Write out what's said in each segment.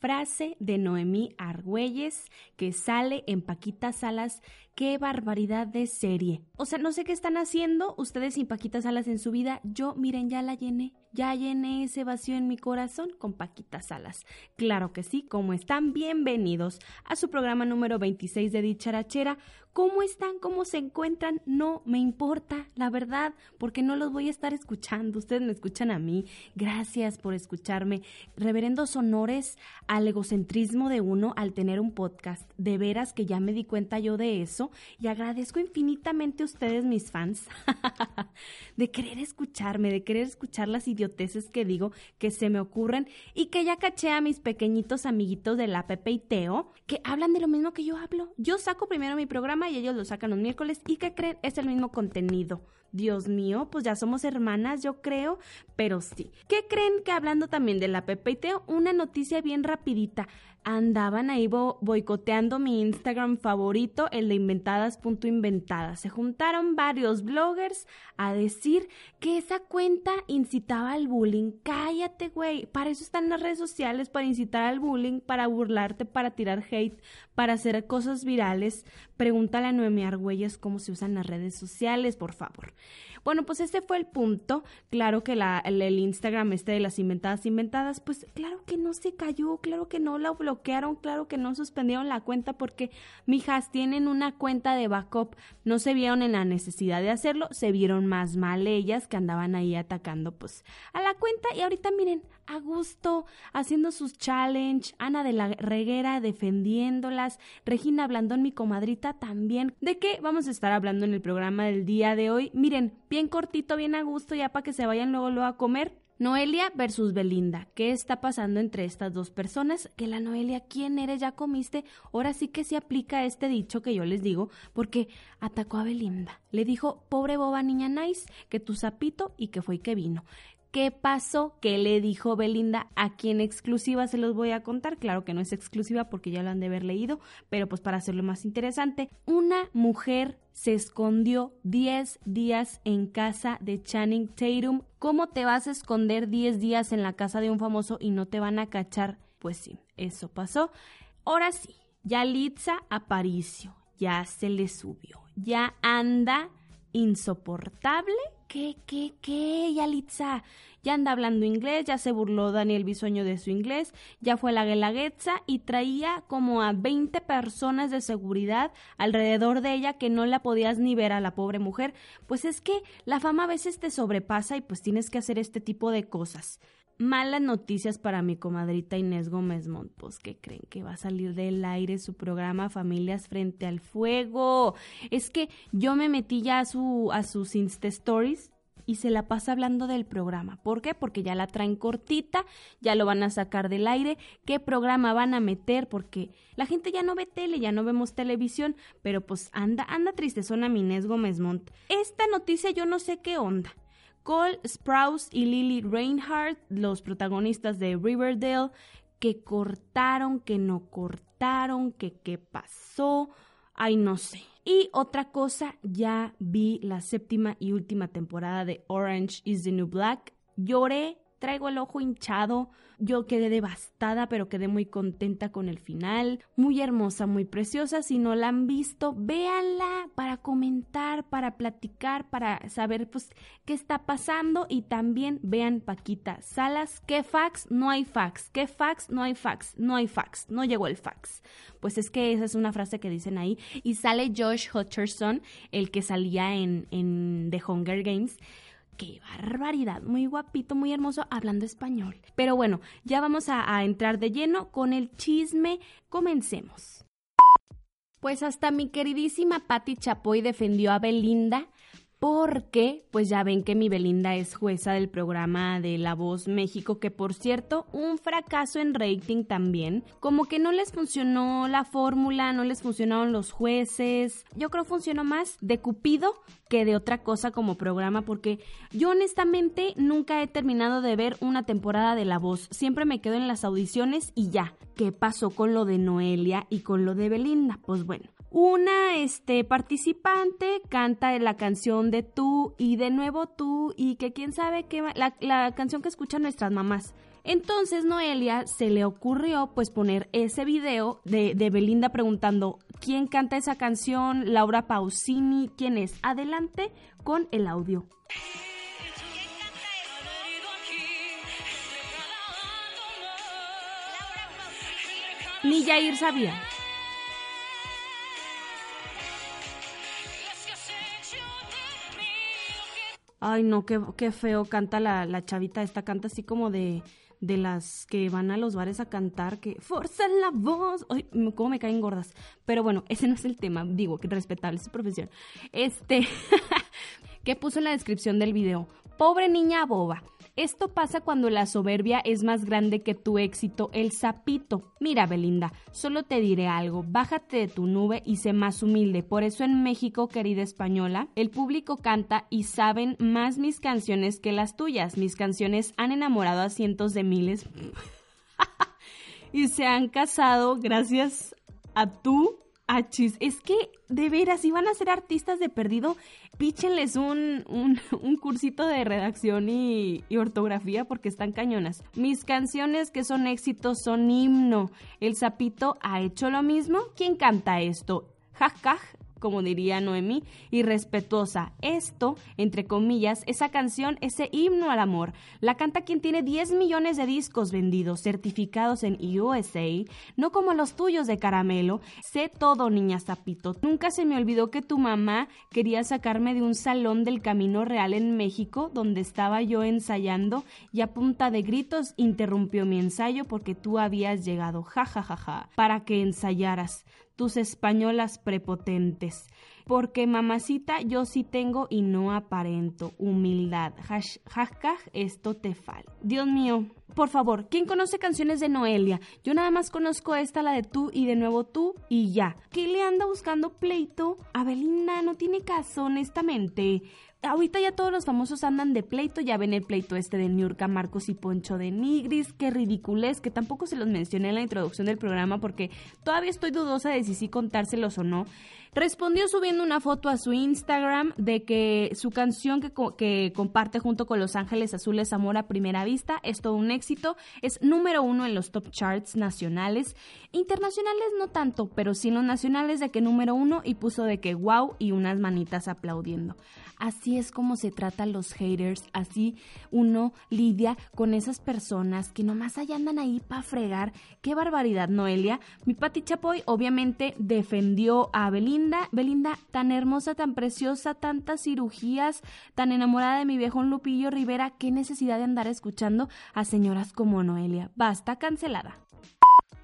frase de Noemí Argüelles que sale en Paquita Salas. Qué barbaridad de serie. O sea, no sé qué están haciendo ustedes sin Paquita Salas en su vida. Yo, miren, ya la llené. Ya llené ese vacío en mi corazón con Paquita Salas. Claro que sí, ¿cómo están? Bienvenidos a su programa número 26 de Dicharachera. ¿Cómo están? ¿Cómo se encuentran? No me importa, la verdad, porque no los voy a estar escuchando. Ustedes me escuchan a mí. Gracias por escucharme. Reverendos honores al egocentrismo de uno al tener un podcast. De veras que ya me di cuenta yo de eso y agradezco infinitamente a ustedes, mis fans, de querer escucharme, de querer escuchar las idioteces que digo, que se me ocurren y que ya caché a mis pequeñitos amiguitos de la Pepe y Teo que hablan de lo mismo que yo hablo. Yo saco primero mi programa y ellos lo sacan los miércoles. ¿Y qué creen? Es el mismo contenido. Dios mío, pues ya somos hermanas, yo creo, pero sí. ¿Qué creen que hablando también de la Pepe y Teo? Una noticia bien rapidita andaban ahí boicoteando mi Instagram favorito, el de inventadas.inventadas. Se juntaron varios bloggers a decir que esa cuenta incitaba al bullying. Cállate, güey. Para eso están las redes sociales, para incitar al bullying, para burlarte, para tirar hate, para hacer cosas virales. Pregúntale a Noemi Argüelles cómo se usan las redes sociales, por favor. Bueno, pues ese fue el punto. Claro que el, Instagram este de las inventadas inventadas, pues claro que no se cayó, claro que no la bloquearon, claro que no suspendieron la cuenta porque, mijas, tienen una cuenta de backup, no se vieron en la necesidad de hacerlo, se vieron más mal ellas que andaban ahí atacando pues a la cuenta y ahorita miren, a gusto, haciendo sus challenge, Ana de la Reguera defendiéndolas, Regina Blandón, mi comadrita, también. ¿De qué vamos a estar hablando en el programa del día de hoy? Miren, bien cortito, bien a gusto, ya para que se vayan luego, luego a comer. Noelia versus Belinda. ¿Qué está pasando entre estas dos personas? Que la Noelia, ¿quién eres? ¿Ya comiste? Ahora sí que se aplica este dicho que yo les digo, porque atacó a Belinda. Le dijo, pobre boba niña nice, que tu sapito y que fue que vino. ¿Qué pasó? ¿Qué le dijo Belinda? Aquí en exclusiva se los voy a contar. Claro que no es exclusiva porque ya lo han de haber leído, pero pues para hacerlo más interesante, una mujer se escondió 10 días en casa de Channing Tatum. ¿Cómo te vas a esconder 10 días en la casa de un famoso y no te van a cachar? Pues sí, eso pasó. Ahora sí, ya Litza Aparicio, ya se le subió, ya anda insoportable ¿Qué, qué, qué, Yalitza? Ya anda hablando inglés, ya se burló Daniel Bisoño de su inglés, ya fue la guelaguetza y traía como a 20 personas de seguridad alrededor de ella que no la podías ni ver a la pobre mujer. Pues es que la fama a veces te sobrepasa y pues tienes que hacer este tipo de cosas. Malas noticias para mi comadrita Inés Gómez Mont, pues que creen que va a salir del aire su programa Familias frente al fuego. Es que yo me metí ya a su a sus Insta Stories y se la pasa hablando del programa. ¿Por qué? Porque ya la traen cortita, ya lo van a sacar del aire. ¿Qué programa van a meter? Porque la gente ya no ve tele, ya no vemos televisión, pero pues anda, anda tristezona mi Inés Gómez Mont. Esta noticia yo no sé qué onda. Cole Sprouse y Lily Reinhardt, los protagonistas de Riverdale, que cortaron, que no cortaron, que qué pasó, ay no sé. Y otra cosa, ya vi la séptima y última temporada de Orange is the New Black. Lloré, traigo el ojo hinchado, yo quedé devastada, pero quedé muy contenta con el final. Muy hermosa, muy preciosa. Si no la han visto, véanla para comentar, para platicar, para saber pues qué está pasando. Y también vean Paquita Salas. ¿Qué fax? No hay fax. ¿Qué fax? No hay fax. No hay fax. No llegó el fax. Pues es que esa es una frase que dicen ahí. Y sale Josh Hutcherson, el que salía en, en The Hunger Games qué barbaridad, muy guapito, muy hermoso, hablando español. Pero bueno, ya vamos a, entrar de lleno con el chisme. Comencemos. Pues hasta mi queridísima Patti Chapoy defendió a Belinda porque pues ya ven que mi Belinda es jueza del programa de La Voz México, que por cierto, un fracaso en rating también, como que no les funcionó la fórmula, no les funcionaron los jueces, yo creo funcionó más de Cupido que de otra cosa como programa, porque yo honestamente nunca he terminado de ver una temporada de La Voz, siempre me quedo en las audiciones y ya, ¿qué pasó con lo de Noelia y con lo de Belinda? Pues bueno, una este, participante canta la canción de tú y de nuevo tú y que quién sabe qué, la, la canción que escuchan nuestras mamás. Entonces Noelia se le ocurrió pues poner ese video de, de, Belinda preguntando quién canta esa canción, Laura Pausini, quién es. Adelante con el audio. Ni Jair sabía. Ay, no, qué, qué feo canta la, la, chavita. Esta canta así como de, de las que van a los bares a cantar, que forzan la voz. Ay, cómo me caen gordas. Pero bueno, ese no es el tema. Digo, que respetable su profesión. Este, ¿qué puso en la descripción del video? Pobre niña boba. Esto pasa cuando la soberbia es más grande que tu éxito, el sapito. Mira, Belinda, solo te diré algo, bájate de tu nube y sé más humilde. Por eso en México, querida española, el público canta y saben más mis canciones que las tuyas. Mis canciones han enamorado a cientos de miles y se han casado gracias a tú Achis, es que de veras, si van a ser artistas de perdido, píchenles un, un, cursito de redacción y, y, ortografía porque están cañonas. Mis canciones que son éxitos son himno. El sapito ha hecho lo mismo. ¿Quién canta esto? Jajaj, como diría Noemí, y respetuosa. Esto, entre comillas, esa canción, ese himno al amor, la canta quien tiene 10 millones de discos vendidos, certificados en USA, no como los tuyos de caramelo. Sé todo, niña Zapito. Nunca se me olvidó que tu mamá quería sacarme de un salón del Camino Real en México, donde estaba yo ensayando, y a punta de gritos interrumpió mi ensayo porque tú habías llegado, ja, ja, ja, ja, para que ensayaras tus españolas prepotentes. Porque mamacita yo sí tengo y no aparento. Humildad. Hashtag esto te falta. Dios mío, por favor, ¿quién conoce canciones de Noelia? Yo nada más conozco esta, la de tú y de nuevo tú y ya. ¿Qué le anda buscando pleito? A Belinda no tiene caso, honestamente ahorita ya todos los famosos andan de pleito, ya ven el pleito este de Niurka, Marcos y Poncho de Nigris, qué ridiculez, que tampoco se los mencioné en la introducción del programa porque todavía estoy dudosa de si sí contárselos o no. Respondió subiendo una foto a su Instagram de que su canción que, que, comparte junto con Los Ángeles Azules Amor a Primera Vista es todo un éxito, es número uno en los top charts nacionales, internacionales no tanto, pero sí en los nacionales de que número uno y puso de que wow y unas manitas aplaudiendo. Así es como se trata a los haters, así uno lidia con esas personas que nomás allá andan ahí para fregar. Qué barbaridad, Noelia. Mi Pati Chapoy obviamente defendió a Belinda. Belinda, tan hermosa, tan preciosa, tantas cirugías, tan enamorada de mi viejo Lupillo Rivera, qué necesidad de andar escuchando a señoras como Noelia. Basta, cancelada.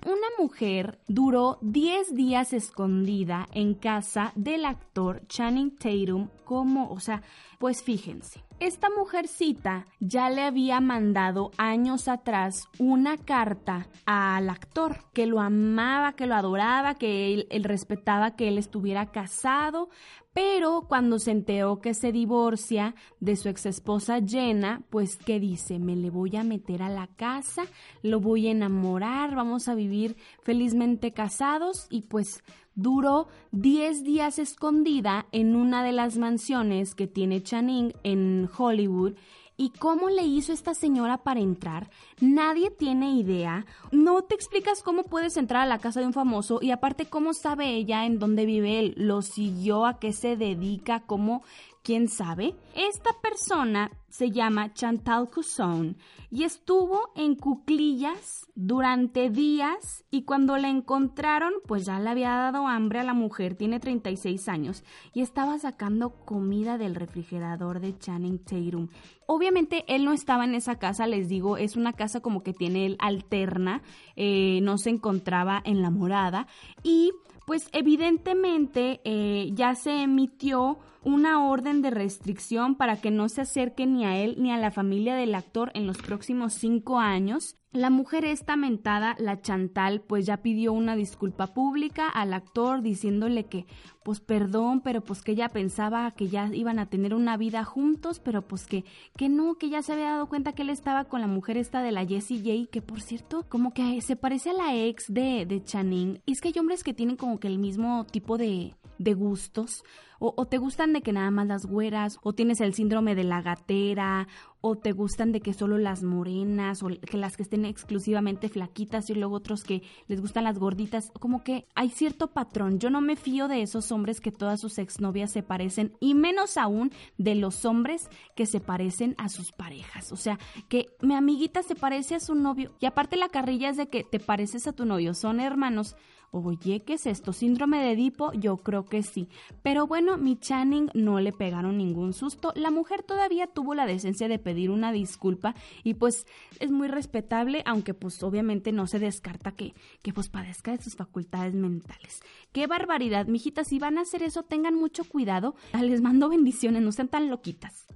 Una mujer duró 10 días escondida en casa del actor Channing Tatum como, o sea, pues fíjense, esta mujercita ya le había mandado años atrás una carta al actor que lo amaba, que lo adoraba, que él, él respetaba que él estuviera casado, pero cuando se enteró que se divorcia de su ex esposa Jenna, pues ¿qué dice? Me le voy a meter a la casa, lo voy a enamorar, vamos a vivir felizmente casados y pues duró 10 días escondida en una de las mansiones que tiene Channing en Hollywood ¿Y cómo le hizo esta señora para entrar? Nadie tiene idea. No te explicas cómo puedes entrar a la casa de un famoso y aparte cómo sabe ella en dónde vive él, lo siguió, a qué se dedica, cómo, quién sabe. Esta persona se llama Chantal Cousson y estuvo en cuclillas durante días y cuando la encontraron pues ya le había dado hambre a la mujer, tiene 36 años y estaba sacando comida del refrigerador de Channing Tatum. Obviamente él no estaba en esa casa, les digo, es una casa como que tiene él alterna, eh, no se encontraba en la morada y pues evidentemente eh, ya se emitió una orden de restricción para que no se acerque ni a él ni a la familia del actor en los próximos cinco años. La mujer estamentada, la Chantal, pues ya pidió una disculpa pública al actor diciéndole que, pues perdón, pero pues que ella pensaba que ya iban a tener una vida juntos, pero pues que, que no, que ya se había dado cuenta que él estaba con la mujer esta de la Jessie J, que por cierto, como que se parece a la ex de, de Channing. Es que hay hombres que tienen como que el mismo tipo de, de gustos. O, te gustan de que nada más las güeras, o tienes el síndrome de la gatera, o te gustan de que solo las morenas, o que las que estén exclusivamente flaquitas y luego otros que les gustan las gorditas. Como que hay cierto patrón. Yo no me fío de esos hombres que todas sus exnovias se parecen, y menos aún de los hombres que se parecen a sus parejas. O sea, que mi amiguita se parece a su novio, y aparte la carrilla es de que te pareces a tu novio, son hermanos. Oye, ¿qué es esto? ¿Síndrome de Edipo? Yo creo que sí. Pero bueno, mi Channing no le pegaron ningún susto. La mujer todavía tuvo la decencia de pedir una disculpa y pues es muy respetable, aunque pues obviamente no se descarta que, que pues padezca de sus facultades mentales. ¡Qué barbaridad, mijitas! Si van a hacer eso, tengan mucho cuidado. Les mando bendiciones, no sean tan loquitas.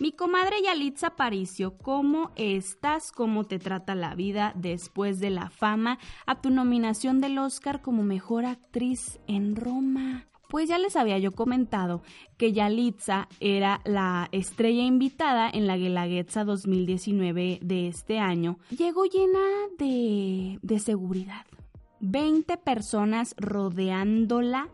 Mi comadre Yalitza Paricio, ¿cómo estás? ¿Cómo te trata la vida después de la fama a tu nominación del Oscar como mejor actriz en Roma? Pues ya les había yo comentado que Yalitza era la estrella invitada en la Guelaguetza 2019 de este año. Llegó llena de, de seguridad. 20 personas rodeándola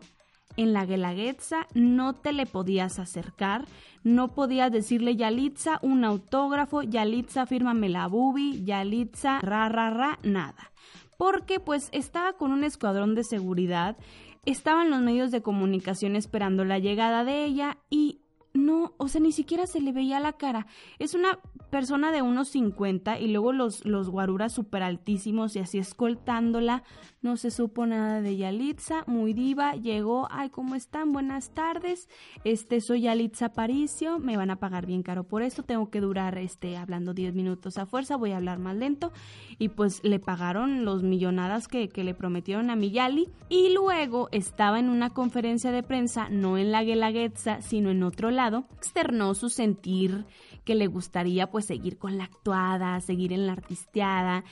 en la Guelaguetza, no te le podías acercar, no podías decirle Yalitza un autógrafo, Yalitza fírmame la bubi, Yalitza ra ra ra, nada. Porque pues estaba con un escuadrón de seguridad, estaban los medios de comunicación esperando la llegada de ella y no, o sea, ni siquiera se le veía la cara. Es una persona de unos 50 y luego los, los guaruras súper altísimos y así escoltándola. No se supo nada de Yalitza, muy diva, llegó, ay, ¿cómo están? Buenas tardes, este, soy Yalitza Paricio, me van a pagar bien caro por esto, tengo que durar, este, hablando 10 minutos a fuerza, voy a hablar más lento, y pues le pagaron los millonadas que, que le prometieron a Miyali, y luego estaba en una conferencia de prensa, no en la Guelaguetza, sino en otro lado, externó su sentir que le gustaría pues seguir con la actuada, seguir en la artisteada,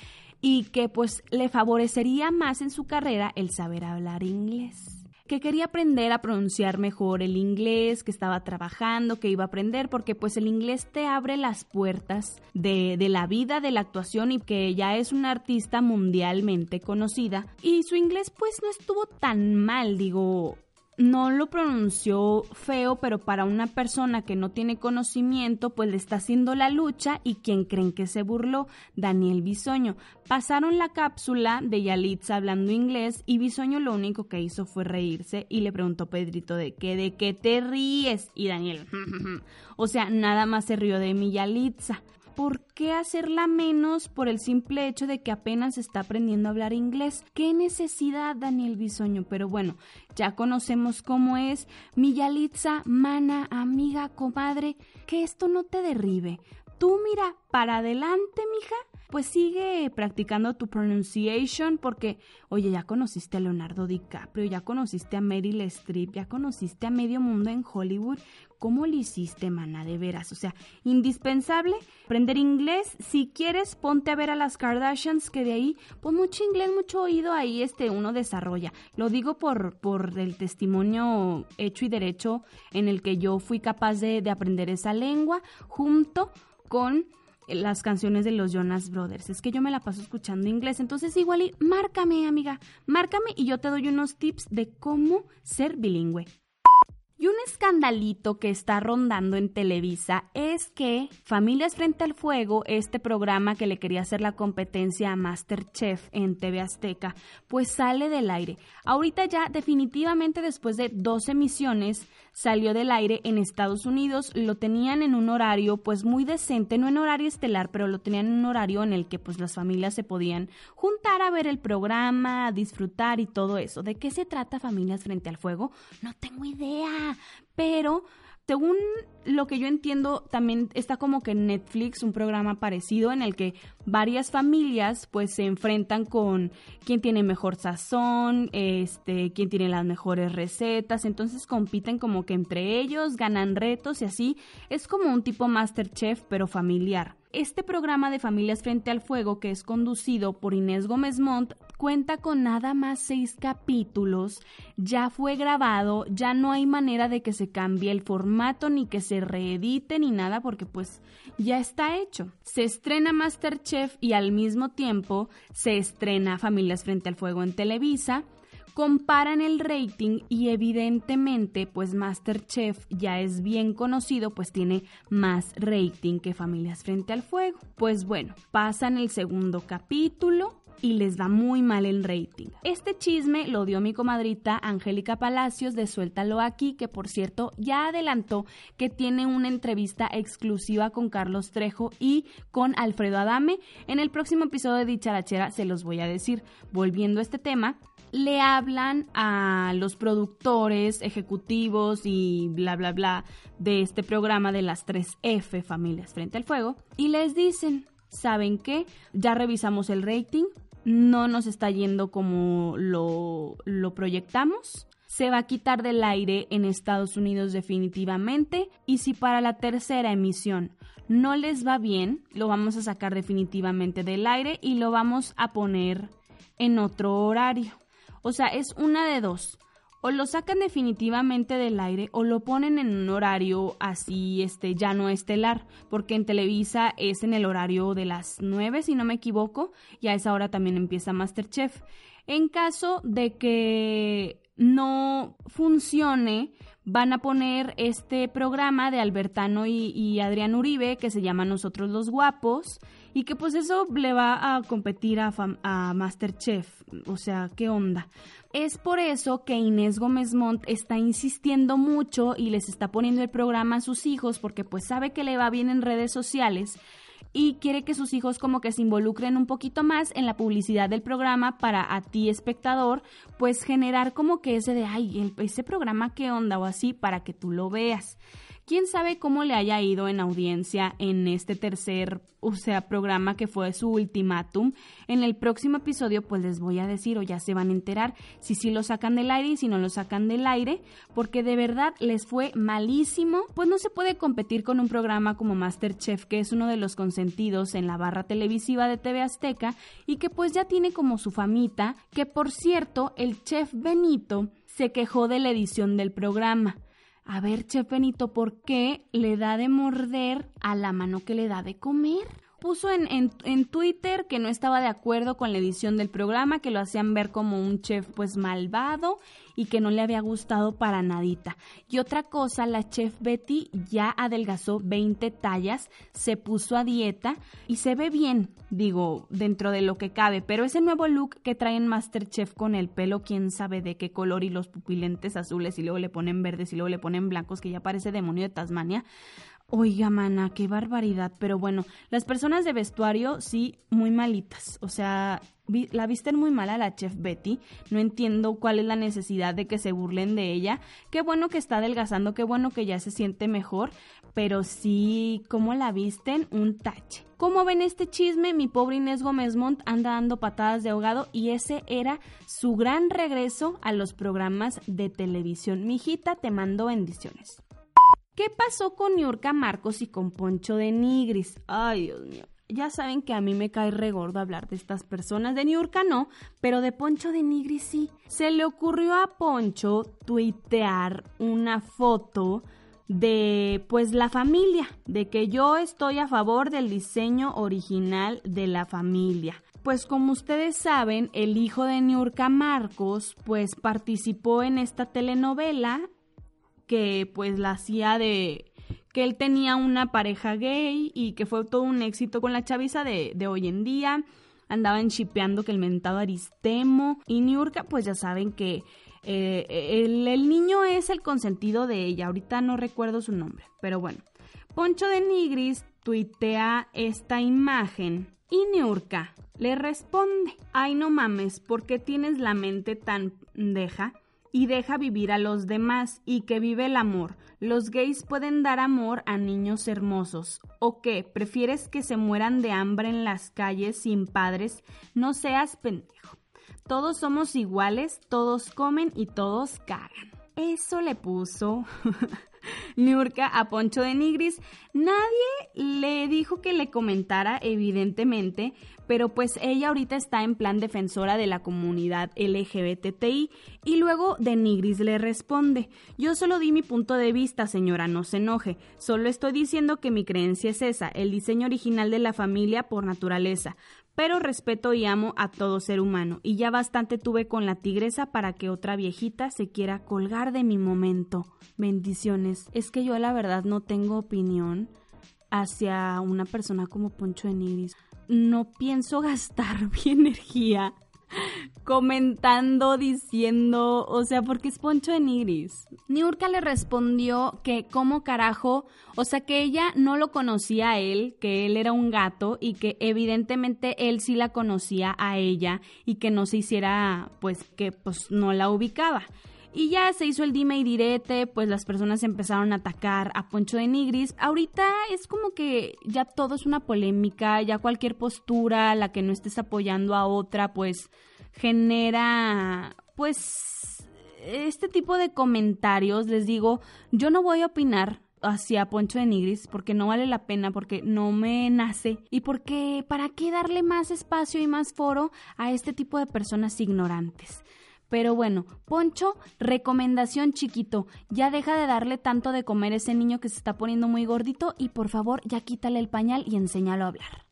y que pues le favorecería más en su carrera el saber hablar inglés que quería aprender a pronunciar mejor el inglés, que estaba trabajando, que iba a aprender, porque pues el inglés te abre las puertas de, de, la vida, de la actuación y que ya es una artista mundialmente conocida. Y su inglés pues no estuvo tan mal, digo, no lo pronunció feo, pero para una persona que no tiene conocimiento, pues le está haciendo la lucha y quien creen que se burló, Daniel Bisoño. Pasaron la cápsula de Yalitza hablando inglés y Bisoño lo único que hizo fue reírse y le preguntó Pedrito de qué, de qué te ríes y Daniel, o sea, nada más se rió de mi Yalitza. ¿Por qué hacerla menos por el simple hecho de que apenas está aprendiendo a hablar inglés? ¿Qué necesidad, Daniel Bisoño? Pero bueno, ya conocemos cómo es. Mi Yalitza, mana, amiga, comadre, que esto no te derribe. Tú mira, para adelante, mija, pues sigue practicando tu pronunciation porque, oye, ya conociste a Leonardo DiCaprio, ya conociste a Meryl Streep, ya conociste a medio mundo en Hollywood. ¿Cómo lo hiciste, mana? De veras. O sea, indispensable aprender inglés. Si quieres, ponte a ver a las Kardashians, que de ahí, pues mucho inglés, mucho oído ahí este uno desarrolla. Lo digo por, por el testimonio hecho y derecho en el que yo fui capaz de, de aprender esa lengua junto con las canciones de los Jonas Brothers. Es que yo me la paso escuchando inglés. Entonces, igual y márcame, amiga. Márcame y yo te doy unos tips de cómo ser bilingüe. Y un escandalito que está rondando en Televisa es que Familias Frente al Fuego, este programa que le quería hacer la competencia a Masterchef en TV Azteca, pues sale del aire. Ahorita ya definitivamente después de dos emisiones salió del aire en Estados Unidos, lo tenían en un horario pues muy decente, no en horario estelar, pero lo tenían en un horario en el que pues las familias se podían juntar a ver el programa, disfrutar y todo eso. ¿De qué se trata Familias Frente al Fuego? No tengo idea pero según lo que yo entiendo, también está como que en Netflix un programa parecido en el que varias familias pues se enfrentan con quién tiene mejor sazón, este, quién tiene las mejores recetas, entonces compiten como que entre ellos, ganan retos y así. Es como un tipo Masterchef pero familiar. Este programa de Familias Frente al Fuego, que es conducido por Inés Gómez Montt, cuenta con nada más seis capítulos, ya fue grabado, ya no hay manera de que se cambie el formato ni que se reedite ni nada porque pues ya está hecho. Se estrena Masterchef y al mismo tiempo se estrena Familias Frente al Fuego en Televisa comparan el rating y evidentemente pues Masterchef ya es bien conocido pues tiene más rating que Familias frente al fuego. Pues bueno, pasan el segundo capítulo y les va muy mal el rating. Este chisme lo dio mi comadrita Angélica Palacios de Suéltalo aquí, que por cierto ya adelantó que tiene una entrevista exclusiva con Carlos Trejo y con Alfredo Adame. En el próximo episodio de Dicharachera se los voy a decir. Volviendo a este tema, le hablan a los productores, ejecutivos y bla, bla, bla de este programa de las 3F, Familias Frente al Fuego, y les dicen, ¿saben qué? Ya revisamos el rating, no nos está yendo como lo, lo proyectamos. Se va a quitar del aire en Estados Unidos definitivamente y si para la tercera emisión no les va bien, lo vamos a sacar definitivamente del aire y lo vamos a poner en otro horario. O sea, es una de dos. O lo sacan definitivamente del aire o lo ponen en un horario así, este, ya no estelar, porque en Televisa es en el horario de las 9, si no me equivoco, y a esa hora también empieza Masterchef. En caso de que no funcione, van a poner este programa de Albertano y, Adrián Uribe que se llama Nosotros los Guapos y que pues eso le va a competir a, a Masterchef. O sea, ¿qué onda? Es por eso que Inés Gómez Montt está insistiendo mucho y les está poniendo el programa a sus hijos porque pues sabe que le va bien en redes sociales y quiere que sus hijos como que se involucren un poquito más en la publicidad del programa para a ti espectador pues generar como que ese de ay ese programa qué onda o así para que tú lo veas. Quién sabe cómo le haya ido en audiencia en este tercer, o sea, programa que fue su ultimátum. En el próximo episodio, pues les voy a decir, o ya se van a enterar, si sí lo sacan del aire y si no lo sacan del aire, porque de verdad les fue malísimo. Pues no se puede competir con un programa como Masterchef, que es uno de los consentidos en la barra televisiva de TV Azteca y que pues ya tiene como su famita, que por cierto, el chef Benito se quejó de la edición del programa a ver, Chef Benito, ¿por qué le da de morder a la mano que le da de comer? Puso en, en, Twitter que no estaba de acuerdo con la edición del programa, que lo hacían ver como un chef pues malvado y que no le había gustado para nadita. Y otra cosa, la chef Betty ya adelgazó 20 tallas, se puso a dieta y se ve bien, digo, dentro de lo que cabe, pero ese nuevo look que traen Masterchef con el pelo, quién sabe de qué color y los pupilentes azules y luego le ponen verdes y luego le ponen blancos, que ya parece demonio de Tasmania. Oiga, mana, qué barbaridad. Pero bueno, las personas de vestuario sí, muy malitas. O sea, la visten muy mal a la chef Betty. No entiendo cuál es la necesidad de que se burlen de ella. Qué bueno que está adelgazando, qué bueno que ya se siente mejor. Pero sí, ¿cómo la visten? Un tache. ¿Cómo ven este chisme? Mi pobre Inés Gómez Montt anda dando patadas de ahogado y ese era su gran regreso a los programas de televisión. Mijita, te mando bendiciones. ¿Qué pasó con Niurka Marcos y con Poncho de Nigris? Ay, Dios mío. Ya saben que a mí me cae regordo hablar de estas personas. De Niurka no, pero de Poncho de Nigris sí. Se le ocurrió a Poncho tuitear una foto de pues la familia, de que yo estoy a favor del diseño original de la familia. Pues como ustedes saben, el hijo de Niurka Marcos pues participó en esta telenovela que pues la hacía de que él tenía una pareja gay y que fue todo un éxito con la chaviza de, de hoy en día. Andaban chipeando que el mentado Aristemo y Niurka, pues ya saben que eh, el, el, niño es el consentido de ella. Ahorita no recuerdo su nombre, pero bueno. Poncho de Nigris tuitea esta imagen y Niurka le responde, ay no mames, ¿por qué tienes la mente tan deja? Y deja vivir a los demás y que vive el amor. Los gays pueden dar amor a niños hermosos. ¿O qué? ¿Prefieres que se mueran de hambre en las calles sin padres? No seas pendejo. Todos somos iguales, todos comen y todos cagan. Eso le puso Niurka a Poncho de Nigris. Nadie le dijo que le comentara, evidentemente, pero pues ella ahorita está en plan defensora de la comunidad LGBTI y luego de Nigris le responde, yo solo di mi punto de vista señora, no se enoje, solo estoy diciendo que mi creencia es esa, el diseño original de la familia por naturaleza, pero respeto y amo a todo ser humano, y ya bastante tuve con la tigresa para que otra viejita se quiera colgar de mi momento. Bendiciones. Es que yo la verdad no tengo opinión hacia una persona como Poncho de Nigris no pienso gastar mi energía comentando, diciendo, o sea, porque es Poncho de Nigris. Niurka le respondió que cómo carajo, o sea, que ella no lo conocía a él, que él era un gato y que evidentemente él sí la conocía a ella y que no se hiciera, pues, que pues no la ubicaba. Y ya se hizo el dime y direte, pues las personas empezaron a atacar a Poncho de Nigris. Ahorita es como que ya todo es una polémica, ya cualquier postura, la que no estés apoyando a otra, pues genera, pues, este tipo de comentarios. Les digo, yo no voy a opinar hacia Poncho de Nigris porque no vale la pena, porque no me nace y porque para qué darle más espacio y más foro a este tipo de personas ignorantes. Pero bueno, Poncho, recomendación chiquito, ya deja de darle tanto de comer a ese niño que se está poniendo muy gordito y por favor ya quítale el pañal y enséñalo a hablar.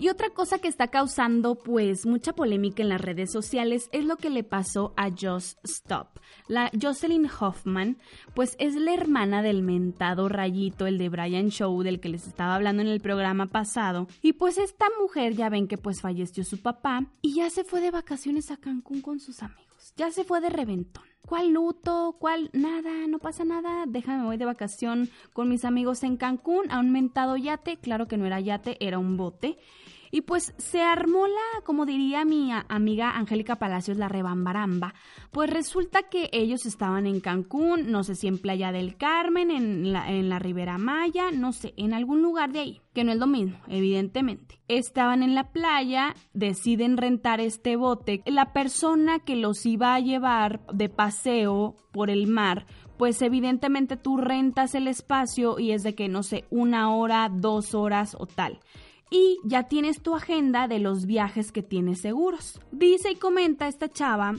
Y otra cosa que está causando pues mucha polémica en las redes sociales es lo que le pasó a Just Stop. La Jocelyn Hoffman pues es la hermana del mentado Rayito, el de Brian Show del que les estaba hablando en el programa pasado. Y pues esta mujer ya ven que pues falleció su papá y ya se fue de vacaciones a Cancún con sus amigos. Ya se fue de reventón. ¿Cuál luto? ¿Cuál? Nada, no pasa nada. Déjame, voy de vacación con mis amigos en Cancún a un mentado yate. Claro que no era yate, era un bote. Y pues se armó la, como diría mi amiga Angélica Palacios, la rebambaramba. Pues resulta que ellos estaban en Cancún, no sé si en Playa del Carmen, en la, en la Ribera Maya, no sé, en algún lugar de ahí, que no es lo mismo, evidentemente. Estaban en la playa, deciden rentar este bote. La persona que los iba a llevar de paseo por el mar, pues evidentemente tú rentas el espacio y es de que, no sé, una hora, dos horas o tal y ya tienes tu agenda de los viajes que tienes seguros. Dice y comenta esta chava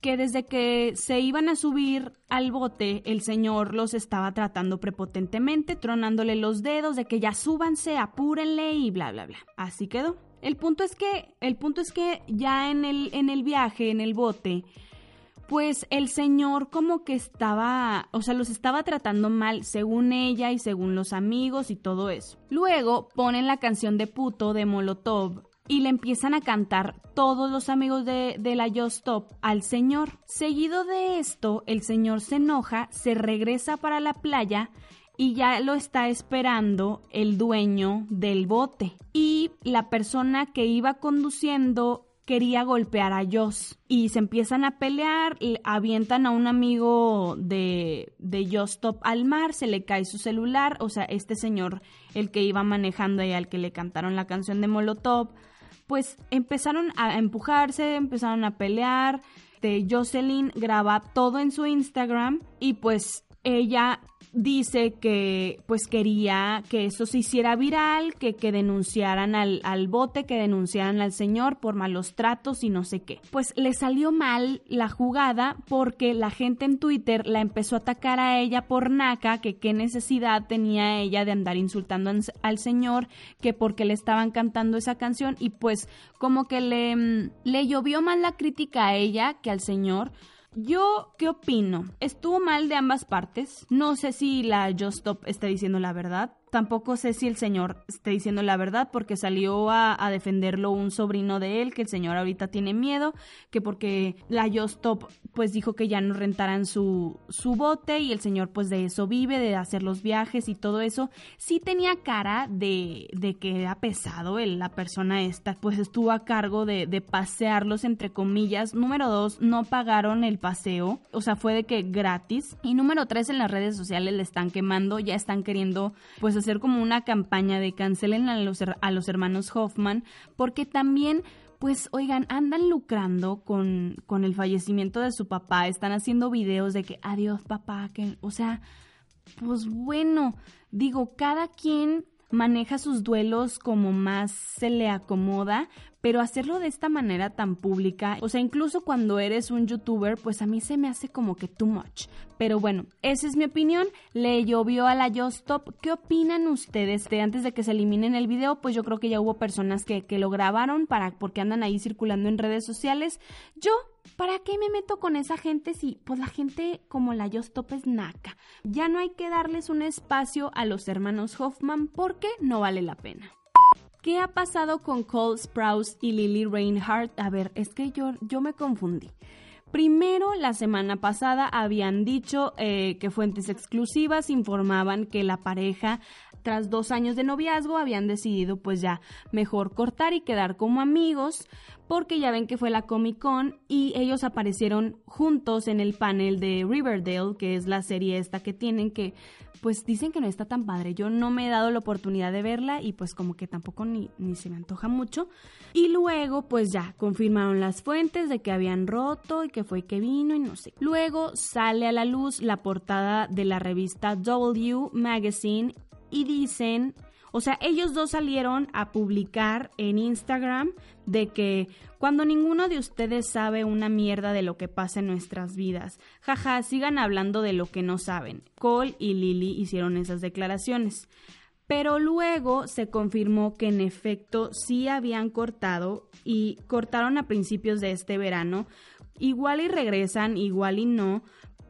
que desde que se iban a subir al bote, el señor los estaba tratando prepotentemente, tronándole los dedos de que ya súbanse, apúrenle y bla bla bla. Así quedó. El punto es que, el punto es que ya en el, en el viaje, en el bote, pues el señor como que estaba, o sea, los estaba tratando mal según ella y según los amigos y todo eso. Luego ponen la canción de puto de Molotov y le empiezan a cantar todos los amigos de, de la Just Stop al señor. Seguido de esto, el señor se enoja, se regresa para la playa y ya lo está esperando el dueño del bote. Y la persona que iba conduciendo quería golpear a Joss y se empiezan a pelear, avientan a un amigo de, de Joss Top al mar, se le cae su celular, o sea, este señor, el que iba manejando y al que le cantaron la canción de Molotov, pues empezaron a empujarse, empezaron a pelear. De Jocelyn graba todo en su Instagram y pues ella dice que pues quería que eso se hiciera viral, que, que denunciaran al, al, bote, que denunciaran al señor por malos tratos y no sé qué. Pues le salió mal la jugada porque la gente en Twitter la empezó a atacar a ella por naca, que qué necesidad tenía ella de andar insultando al señor, que porque le estaban cantando esa canción y pues como que le, le llovió más la crítica a ella que al señor Yo, ¿qué opino? Estuvo mal de ambas partes. No sé si la Just Stop está diciendo la verdad. Tampoco sé si el señor está diciendo la verdad porque salió a, defenderlo un sobrino de él, que el señor ahorita tiene miedo, que porque la Just Stop pues dijo que ya no rentaran su, su bote y el señor pues de eso vive, de hacer los viajes y todo eso. Sí tenía cara de, de que era pesado el, la persona esta, pues estuvo a cargo de, de pasearlos entre comillas. Número dos, no pagaron el paseo, o sea, fue de que gratis. Y número tres, en las redes sociales le están quemando, ya están queriendo pues hacer como una campaña de cancelen a los, a los hermanos Hoffman, porque también pues oigan, andan lucrando con, con el fallecimiento de su papá, están haciendo videos de que adiós papá, que, o sea, pues bueno, digo, cada quien maneja sus duelos como más se le acomoda, pero hacerlo de esta manera tan pública, o sea, incluso cuando eres un youtuber, pues a mí se me hace como que too much. Pero bueno, esa es mi opinión. Le llovió a la Just. ¿Qué opinan ustedes? De antes de que se eliminen el video, pues yo creo que ya hubo personas que, lo grabaron para, porque andan ahí circulando en redes sociales. Yo ¿para qué me meto con esa gente si pues la gente como la Just Stop es naca? Ya no hay que darles un espacio a los hermanos Hoffman porque no vale la pena. ¿Qué ha pasado con Cole Sprouse y Lily Reinhardt? A ver, es que yo, yo me confundí. Primero, la semana pasada habían dicho eh, que fuentes exclusivas informaban que la pareja, tras dos años de noviazgo, habían decidido pues ya mejor cortar y quedar como amigos, porque ya ven que fue la Comic Con y ellos aparecieron juntos en el panel de Riverdale, que es la serie esta que tienen que pues dicen que no está tan padre. Yo no me he dado la oportunidad de verla y pues como que tampoco ni, ni se me antoja mucho. Y luego pues ya confirmaron las fuentes de que habían roto y que fue que vino y no sé. Luego sale a la luz la portada de la revista W Magazine y dicen o sea, ellos dos salieron a publicar en Instagram de que cuando ninguno de ustedes sabe una mierda de lo que pasa en nuestras vidas, jaja, sigan hablando de lo que no saben. Cole y Lily hicieron esas declaraciones. Pero luego se confirmó que en efecto sí habían cortado y cortaron a principios de este verano. Igual y regresan, igual y no,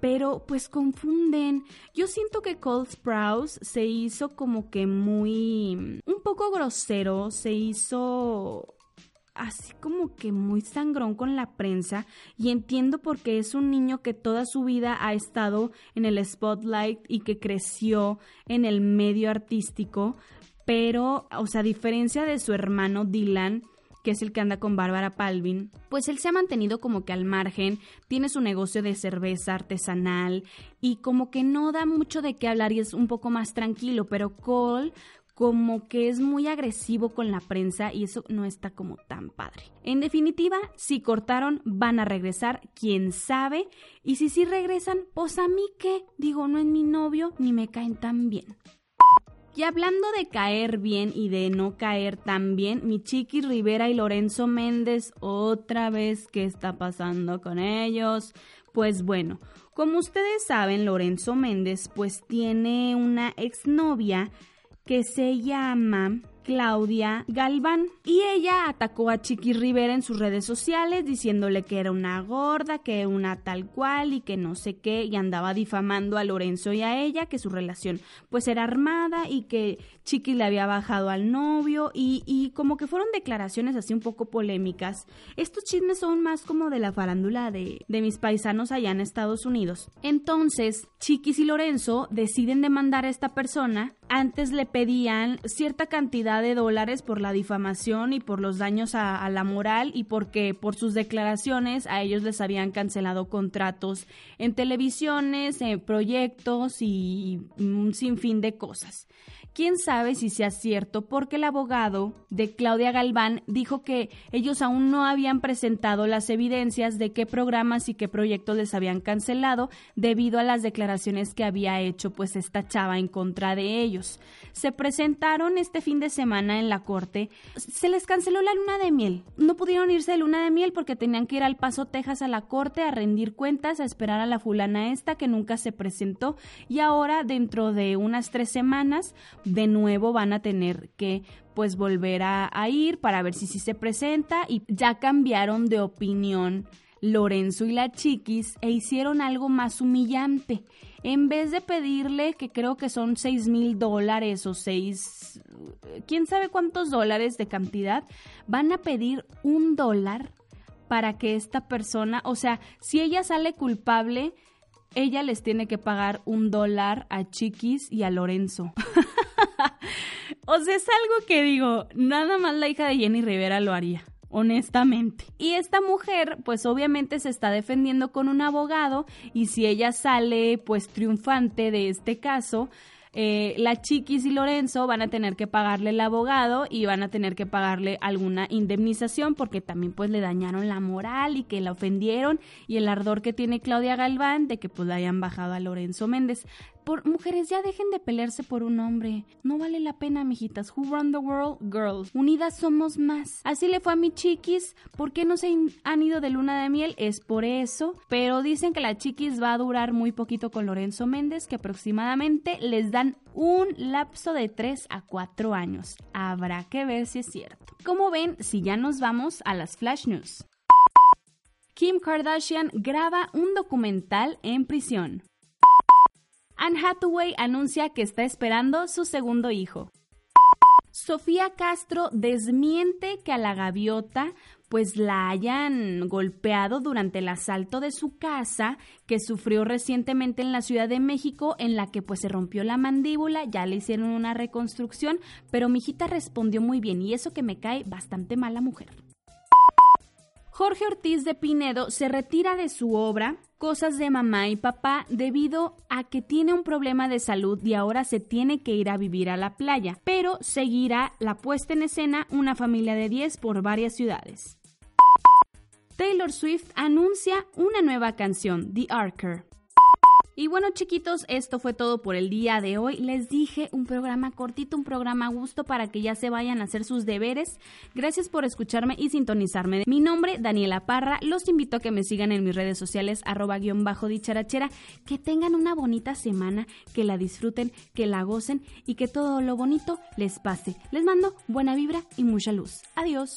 pero pues confunden. Yo siento que Cole Sprouse se hizo como que muy... un poco grosero, se hizo así como que muy sangrón con la prensa y entiendo porque es un niño que toda su vida ha estado en el spotlight y que creció en el medio artístico, pero, o sea, a diferencia de su hermano Dylan, que es el que anda con Bárbara Palvin, pues él se ha mantenido como que al margen, tiene su negocio de cerveza artesanal y como que no da mucho de qué hablar y es un poco más tranquilo, pero Cole como que es muy agresivo con la prensa y eso no está como tan padre. En definitiva, si cortaron, van a regresar, quién sabe, y si sí regresan, pues a mí qué, digo, no es mi novio ni me caen tan bien. Y hablando de caer bien y de no caer tan bien, mi Chiqui Rivera y Lorenzo Méndez, otra vez, ¿qué está pasando con ellos? Pues bueno, como ustedes saben, Lorenzo Méndez pues tiene una exnovia que se llama Claudia Galván. Y ella atacó a Chiqui Rivera en sus redes sociales diciéndole que era una gorda, que una tal cual y que no sé qué, y andaba difamando a Lorenzo y a ella, que su relación pues era armada y que Chiqui le había bajado al novio y, y como que fueron declaraciones así un poco polémicas. Estos chismes son más como de la farándula de, de mis paisanos allá en Estados Unidos. Entonces, Chiquis y Lorenzo deciden demandar a esta persona. Antes le pedían cierta cantidad de dólares por la difamación y por los daños a, la moral y porque por sus declaraciones a ellos les habían cancelado contratos en televisiones, en proyectos y un sinfín de cosas. Quién sabe si sea cierto porque el abogado de Claudia Galván dijo que ellos aún no habían presentado las evidencias de qué programas y qué proyectos les habían cancelado debido a las declaraciones que había hecho pues esta chava en contra de ellos. Se presentaron este fin de semana en la corte, se les canceló la luna de miel. No pudieron irse de luna de miel porque tenían que ir al Paso, Texas a la corte a rendir cuentas, a esperar a la fulana esta que nunca se presentó y ahora dentro de unas tres semanas de nuevo van a tener que pues volver a, ir para ver si sí se presenta y ya cambiaron de opinión Lorenzo y la chiquis e hicieron algo más humillante. En vez de pedirle, que creo que son seis mil dólares o seis, quién sabe cuántos dólares de cantidad, van a pedir un dólar para que esta persona, o sea, si ella sale culpable, ella les tiene que pagar un dólar a Chiquis y a Lorenzo. o sea, es algo que digo, nada más la hija de Jenny Rivera lo haría honestamente. Y esta mujer, pues obviamente se está defendiendo con un abogado y si ella sale pues triunfante de este caso, eh, la Chiquis y Lorenzo van a tener que pagarle el abogado y van a tener que pagarle alguna indemnización porque también pues le dañaron la moral y que la ofendieron y el ardor que tiene Claudia Galván de que pues le hayan bajado a Lorenzo Méndez. Por mujeres, ya dejen de pelearse por un hombre. No vale la pena, mijitas. Who run the world? Girls. Unidas somos más. Así le fue a mi chiquis. ¿Por qué no se han ido de luna de miel? Es por eso. Pero dicen que la chiquis va a durar muy poquito con Lorenzo Méndez, que aproximadamente les dan un lapso de 3 a 4 años. Habrá que ver si es cierto. Como ven, si ya nos vamos a las flash news. Kim Kardashian graba un documental en prisión. Anne Hathaway anuncia que está esperando su segundo hijo. Sofía Castro desmiente que a la gaviota pues la hayan golpeado durante el asalto de su casa que sufrió recientemente en la Ciudad de México en la que pues se rompió la mandíbula, ya le hicieron una reconstrucción, pero mi hijita respondió muy bien y eso que me cae bastante mala mujer. Jorge Ortiz de Pinedo se retira de su obra Cosas de mamá y papá debido a que tiene un problema de salud y ahora se tiene que ir a vivir a la playa, pero seguirá la puesta en escena Una familia de 10 por varias ciudades. Taylor Swift anuncia una nueva canción, The Arker. Y bueno, chiquitos, esto fue todo por el día de hoy. Les dije un programa cortito, un programa a gusto para que ya se vayan a hacer sus deberes. Gracias por escucharme y sintonizarme. Mi nombre, Daniela Parra. Los invito a que me sigan en mis redes sociales, arroba guion bajo dicharachera. Que tengan una bonita semana, que la disfruten, que la gocen y que todo lo bonito les pase. Les mando buena vibra y mucha luz. Adiós.